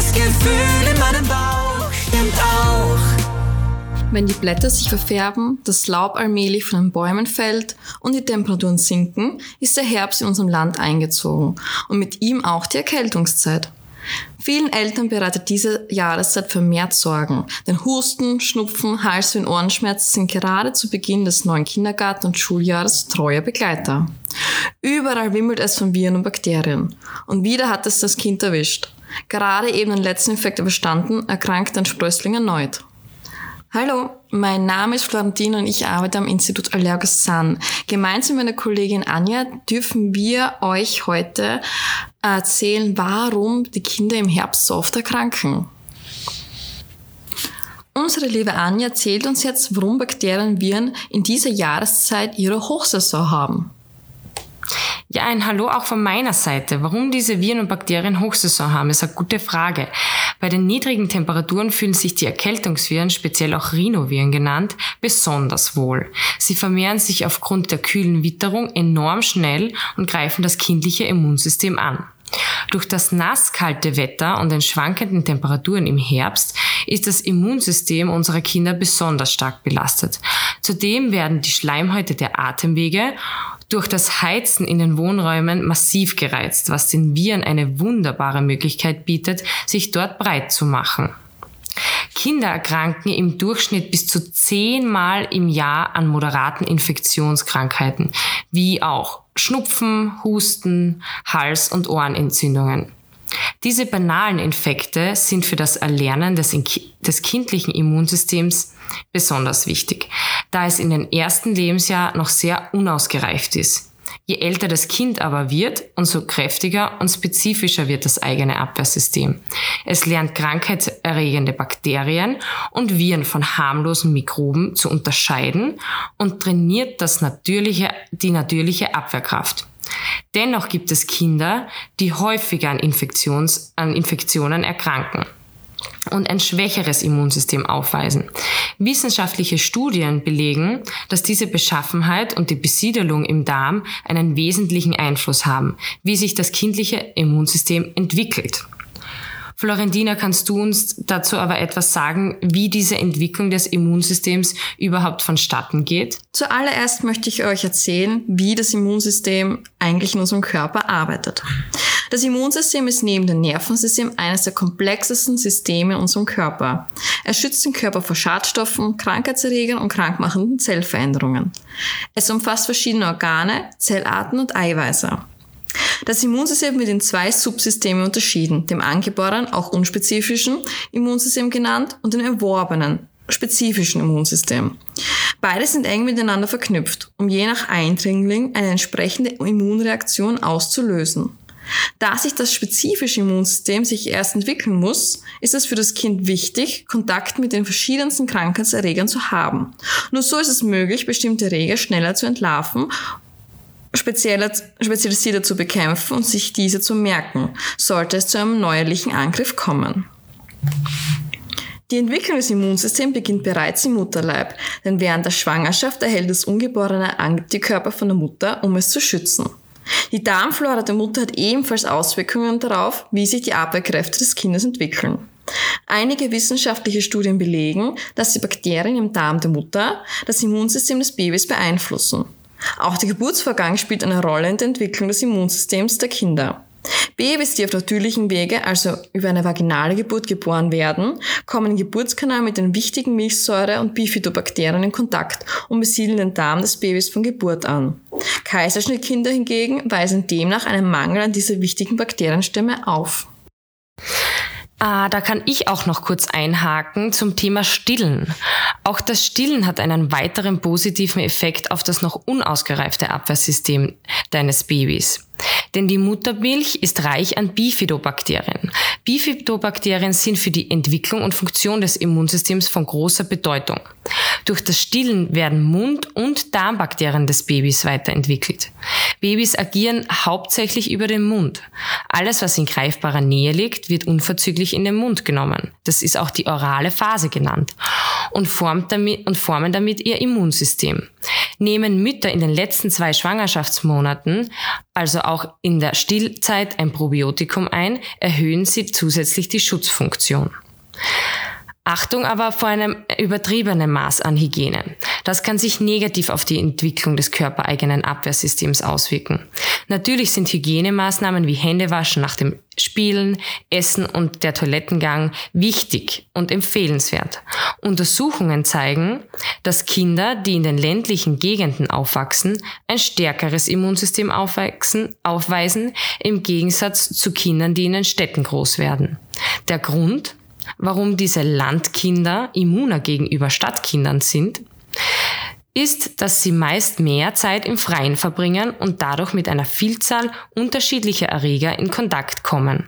Das Gefühl in meinem Bauch stimmt auch. Wenn die Blätter sich verfärben, das Laub allmählich von den Bäumen fällt und die Temperaturen sinken, ist der Herbst in unserem Land eingezogen und mit ihm auch die Erkältungszeit. Vielen Eltern bereitet diese Jahreszeit vermehrt Sorgen, denn Husten, Schnupfen, Hals- und Ohrenschmerzen sind gerade zu Beginn des neuen Kindergarten- und Schuljahres treue Begleiter. Überall wimmelt es von Viren und Bakterien. Und wieder hat es das Kind erwischt. Gerade eben den letzten Infekt überstanden, erkrankt ein Sprössling erneut. Hallo, mein Name ist Florentin und ich arbeite am Institut Allergos Sun. Gemeinsam mit meiner Kollegin Anja dürfen wir euch heute erzählen, warum die Kinder im Herbst so oft erkranken. Unsere liebe Anja erzählt uns jetzt, warum Bakterien Viren in dieser Jahreszeit ihre Hochsaison haben. Ja, ein Hallo auch von meiner Seite. Warum diese Viren und Bakterien Hochsaison haben, ist eine gute Frage. Bei den niedrigen Temperaturen fühlen sich die Erkältungsviren, speziell auch Rhinoviren genannt, besonders wohl. Sie vermehren sich aufgrund der kühlen Witterung enorm schnell und greifen das kindliche Immunsystem an. Durch das nasskalte Wetter und den schwankenden Temperaturen im Herbst ist das Immunsystem unserer Kinder besonders stark belastet. Zudem werden die Schleimhäute der Atemwege durch das Heizen in den Wohnräumen massiv gereizt, was den Viren eine wunderbare Möglichkeit bietet, sich dort breit zu machen. Kinder erkranken im Durchschnitt bis zu zehnmal im Jahr an moderaten Infektionskrankheiten, wie auch Schnupfen, Husten, Hals- und Ohrenentzündungen. Diese banalen Infekte sind für das Erlernen des, des kindlichen Immunsystems besonders wichtig, da es in den ersten Lebensjahr noch sehr unausgereift ist. Je älter das Kind aber wird, umso kräftiger und spezifischer wird das eigene Abwehrsystem. Es lernt krankheitserregende Bakterien und Viren von harmlosen Mikroben zu unterscheiden und trainiert das natürliche, die natürliche Abwehrkraft. Dennoch gibt es Kinder, die häufiger an, Infektions, an Infektionen erkranken und ein schwächeres Immunsystem aufweisen. Wissenschaftliche Studien belegen, dass diese Beschaffenheit und die Besiedelung im Darm einen wesentlichen Einfluss haben, wie sich das kindliche Immunsystem entwickelt. Florentina, kannst du uns dazu aber etwas sagen, wie diese Entwicklung des Immunsystems überhaupt vonstatten geht? Zuallererst möchte ich euch erzählen, wie das Immunsystem eigentlich in unserem Körper arbeitet. Das Immunsystem ist neben dem Nervensystem eines der komplexesten Systeme in unserem Körper. Es schützt den Körper vor Schadstoffen, Krankheitserregern und krankmachenden Zellveränderungen. Es umfasst verschiedene Organe, Zellarten und Eiweiße. Das Immunsystem wird in zwei Subsysteme unterschieden, dem angeborenen, auch unspezifischen Immunsystem genannt und dem erworbenen, spezifischen Immunsystem. Beide sind eng miteinander verknüpft, um je nach Eindringling eine entsprechende Immunreaktion auszulösen. Da sich das spezifische Immunsystem sich erst entwickeln muss, ist es für das Kind wichtig, Kontakt mit den verschiedensten Krankheitserregern zu haben. Nur so ist es möglich, bestimmte Erreger schneller zu entlarven spezialisierter zu bekämpfen und sich diese zu merken, sollte es zu einem neuerlichen Angriff kommen. Die Entwicklung des Immunsystems beginnt bereits im Mutterleib, denn während der Schwangerschaft erhält das ungeborene Antikörper von der Mutter, um es zu schützen. Die Darmflora der Mutter hat ebenfalls Auswirkungen darauf, wie sich die Abwehrkräfte des Kindes entwickeln. Einige wissenschaftliche Studien belegen, dass die Bakterien im Darm der Mutter das Immunsystem des Babys beeinflussen. Auch der Geburtsvorgang spielt eine Rolle in der Entwicklung des Immunsystems der Kinder. Babys, die auf natürlichem Wege, also über eine vaginale Geburt geboren werden, kommen im Geburtskanal mit den wichtigen Milchsäure- und Bifidobakterien in Kontakt und besiedeln den Darm des Babys von Geburt an. Kaiserschnittkinder hingegen weisen demnach einen Mangel an dieser wichtigen Bakterienstämme auf. Ah, da kann ich auch noch kurz einhaken zum Thema Stillen. Auch das Stillen hat einen weiteren positiven Effekt auf das noch unausgereifte Abwehrsystem deines Babys. Denn die Muttermilch ist reich an Bifidobakterien. Bifidobakterien sind für die Entwicklung und Funktion des Immunsystems von großer Bedeutung. Durch das Stillen werden Mund- und Darmbakterien des Babys weiterentwickelt. Babys agieren hauptsächlich über den Mund. Alles, was in greifbarer Nähe liegt, wird unverzüglich in den Mund genommen. Das ist auch die orale Phase genannt und, formt damit, und formen damit ihr Immunsystem. Nehmen Mütter in den letzten zwei Schwangerschaftsmonaten also auch in der Stillzeit ein Probiotikum ein, erhöhen sie zusätzlich die Schutzfunktion. Achtung aber vor einem übertriebenen Maß an Hygiene. Das kann sich negativ auf die Entwicklung des körpereigenen Abwehrsystems auswirken. Natürlich sind Hygienemaßnahmen wie Händewaschen nach dem Spielen, Essen und der Toilettengang wichtig und empfehlenswert. Untersuchungen zeigen, dass Kinder, die in den ländlichen Gegenden aufwachsen, ein stärkeres Immunsystem aufweisen im Gegensatz zu Kindern, die in den Städten groß werden. Der Grund, warum diese Landkinder immuner gegenüber Stadtkindern sind, ist, dass sie meist mehr Zeit im Freien verbringen und dadurch mit einer Vielzahl unterschiedlicher Erreger in Kontakt kommen.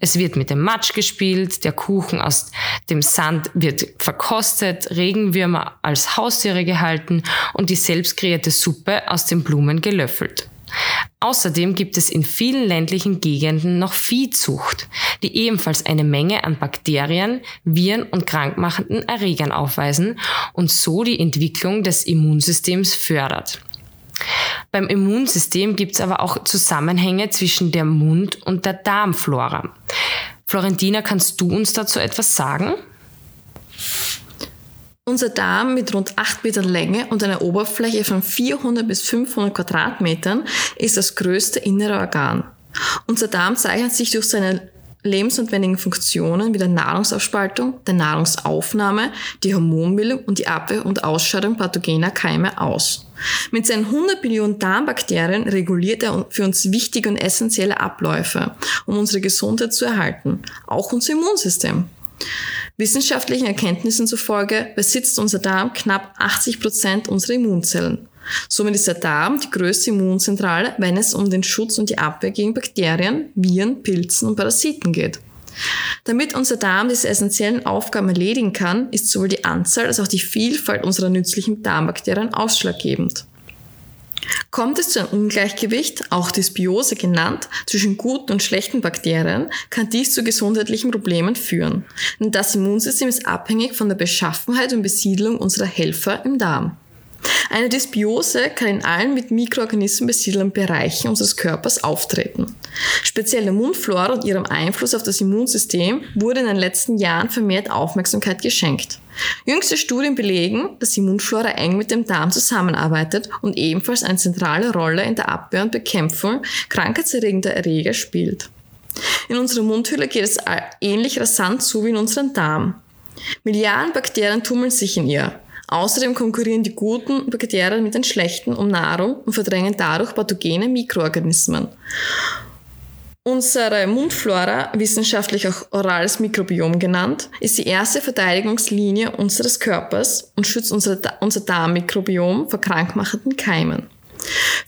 Es wird mit dem Matsch gespielt, der Kuchen aus dem Sand wird verkostet, Regenwürmer als Haustiere gehalten und die selbst kreierte Suppe aus den Blumen gelöffelt. Außerdem gibt es in vielen ländlichen Gegenden noch Viehzucht, die ebenfalls eine Menge an Bakterien, Viren und krankmachenden Erregern aufweisen und so die Entwicklung des Immunsystems fördert. Beim Immunsystem gibt es aber auch Zusammenhänge zwischen der Mund- und der Darmflora. Florentina, kannst du uns dazu etwas sagen? Unser Darm mit rund 8 Metern Länge und einer Oberfläche von 400 bis 500 Quadratmetern ist das größte innere Organ. Unser Darm zeichnet sich durch seine lebensnotwendigen Funktionen wie der Nahrungsaufspaltung, der Nahrungsaufnahme, die Hormonbildung und die Abwehr und Ausscheidung pathogener Keime aus. Mit seinen 100 Billionen Darmbakterien reguliert er für uns wichtige und essentielle Abläufe, um unsere Gesundheit zu erhalten, auch unser Immunsystem. Wissenschaftlichen Erkenntnissen zufolge besitzt unser Darm knapp 80 Prozent unserer Immunzellen. Somit ist der Darm die größte Immunzentrale, wenn es um den Schutz und die Abwehr gegen Bakterien, Viren, Pilzen und Parasiten geht. Damit unser Darm diese essentiellen Aufgaben erledigen kann, ist sowohl die Anzahl als auch die Vielfalt unserer nützlichen Darmbakterien ausschlaggebend. Kommt es zu einem Ungleichgewicht, auch Dysbiose genannt, zwischen guten und schlechten Bakterien, kann dies zu gesundheitlichen Problemen führen. Denn das Immunsystem ist abhängig von der Beschaffenheit und Besiedlung unserer Helfer im Darm. Eine Dysbiose kann in allen mit Mikroorganismen besiedelten Bereichen unseres Körpers auftreten. Speziell der Mundflora und ihrem Einfluss auf das Immunsystem wurde in den letzten Jahren vermehrt Aufmerksamkeit geschenkt. Jüngste Studien belegen, dass die Mundflora eng mit dem Darm zusammenarbeitet und ebenfalls eine zentrale Rolle in der Abwehr und Bekämpfung krankheitserregender Erreger spielt. In unserer Mundhülle geht es ähnlich rasant zu wie in unserem Darm. Milliarden Bakterien tummeln sich in ihr. Außerdem konkurrieren die guten Bakterien mit den schlechten um Nahrung und verdrängen dadurch pathogene Mikroorganismen. Unsere Mundflora, wissenschaftlich auch orales Mikrobiom genannt, ist die erste Verteidigungslinie unseres Körpers und schützt unser, unser Darmmikrobiom vor krankmachenden Keimen.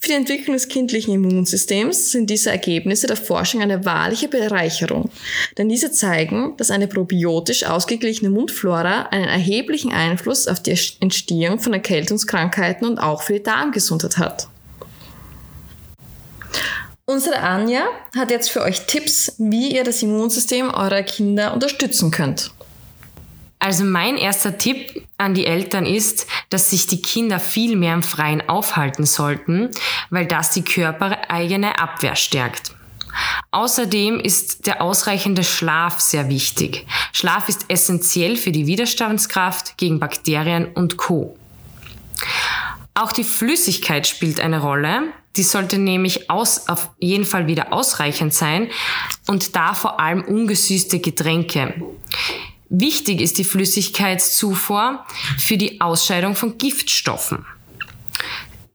Für die Entwicklung des kindlichen Immunsystems sind diese Ergebnisse der Forschung eine wahrliche Bereicherung, denn diese zeigen, dass eine probiotisch ausgeglichene Mundflora einen erheblichen Einfluss auf die Entstehung von Erkältungskrankheiten und auch für die Darmgesundheit hat. Unsere Anja hat jetzt für euch Tipps, wie ihr das Immunsystem eurer Kinder unterstützen könnt. Also mein erster Tipp an die Eltern ist, dass sich die Kinder viel mehr im Freien aufhalten sollten, weil das die körpereigene Abwehr stärkt. Außerdem ist der ausreichende Schlaf sehr wichtig. Schlaf ist essentiell für die Widerstandskraft gegen Bakterien und Co. Auch die Flüssigkeit spielt eine Rolle. Die sollte nämlich aus, auf jeden Fall wieder ausreichend sein und da vor allem ungesüßte Getränke. Wichtig ist die Flüssigkeitszufuhr für die Ausscheidung von Giftstoffen.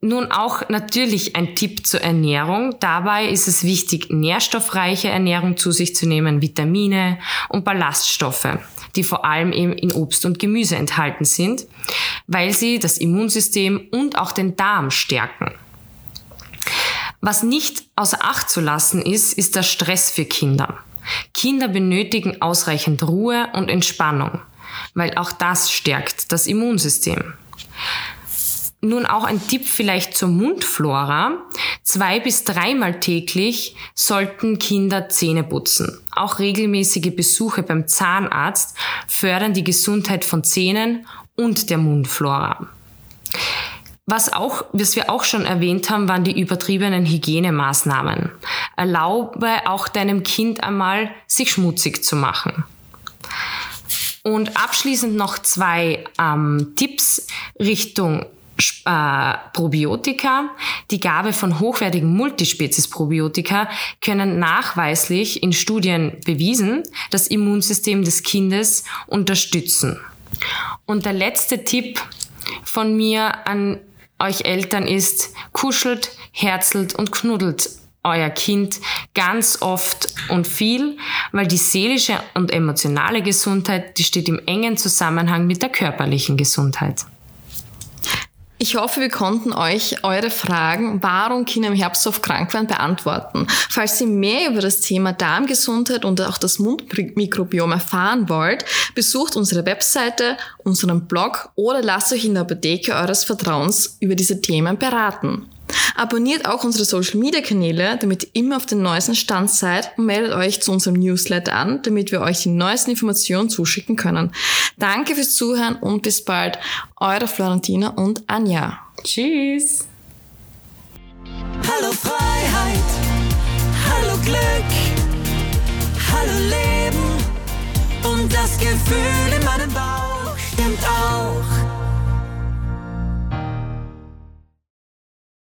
Nun auch natürlich ein Tipp zur Ernährung. Dabei ist es wichtig, nährstoffreiche Ernährung zu sich zu nehmen, Vitamine und Ballaststoffe, die vor allem eben in Obst und Gemüse enthalten sind, weil sie das Immunsystem und auch den Darm stärken. Was nicht außer Acht zu lassen ist, ist der Stress für Kinder. Kinder benötigen ausreichend Ruhe und Entspannung, weil auch das stärkt das Immunsystem. Nun auch ein Tipp vielleicht zur Mundflora. Zwei bis dreimal täglich sollten Kinder Zähne putzen. Auch regelmäßige Besuche beim Zahnarzt fördern die Gesundheit von Zähnen und der Mundflora. Was auch, was wir auch schon erwähnt haben, waren die übertriebenen Hygienemaßnahmen. Erlaube auch deinem Kind einmal, sich schmutzig zu machen. Und abschließend noch zwei ähm, Tipps Richtung äh, Probiotika. Die Gabe von hochwertigen Multispezies-Probiotika können nachweislich in Studien bewiesen das Immunsystem des Kindes unterstützen. Und der letzte Tipp von mir an euch Eltern ist, kuschelt, herzelt und knuddelt euer Kind ganz oft und viel, weil die seelische und emotionale Gesundheit, die steht im engen Zusammenhang mit der körperlichen Gesundheit. Ich hoffe, wir konnten euch eure Fragen, warum Kinder im Herbst oft krank werden, beantworten. Falls ihr mehr über das Thema Darmgesundheit und auch das Mundmikrobiom erfahren wollt, besucht unsere Webseite, unseren Blog oder lasst euch in der Apotheke eures Vertrauens über diese Themen beraten. Abonniert auch unsere Social Media Kanäle, damit ihr immer auf den neuesten Stand seid und meldet euch zu unserem Newsletter an, damit wir euch die neuesten Informationen zuschicken können. Danke fürs Zuhören und bis bald. Eure Florentina und Anja. Tschüss. Hallo Freiheit, hallo Glück, hallo Leben und das Gefühl in meinem Bauch stimmt auch.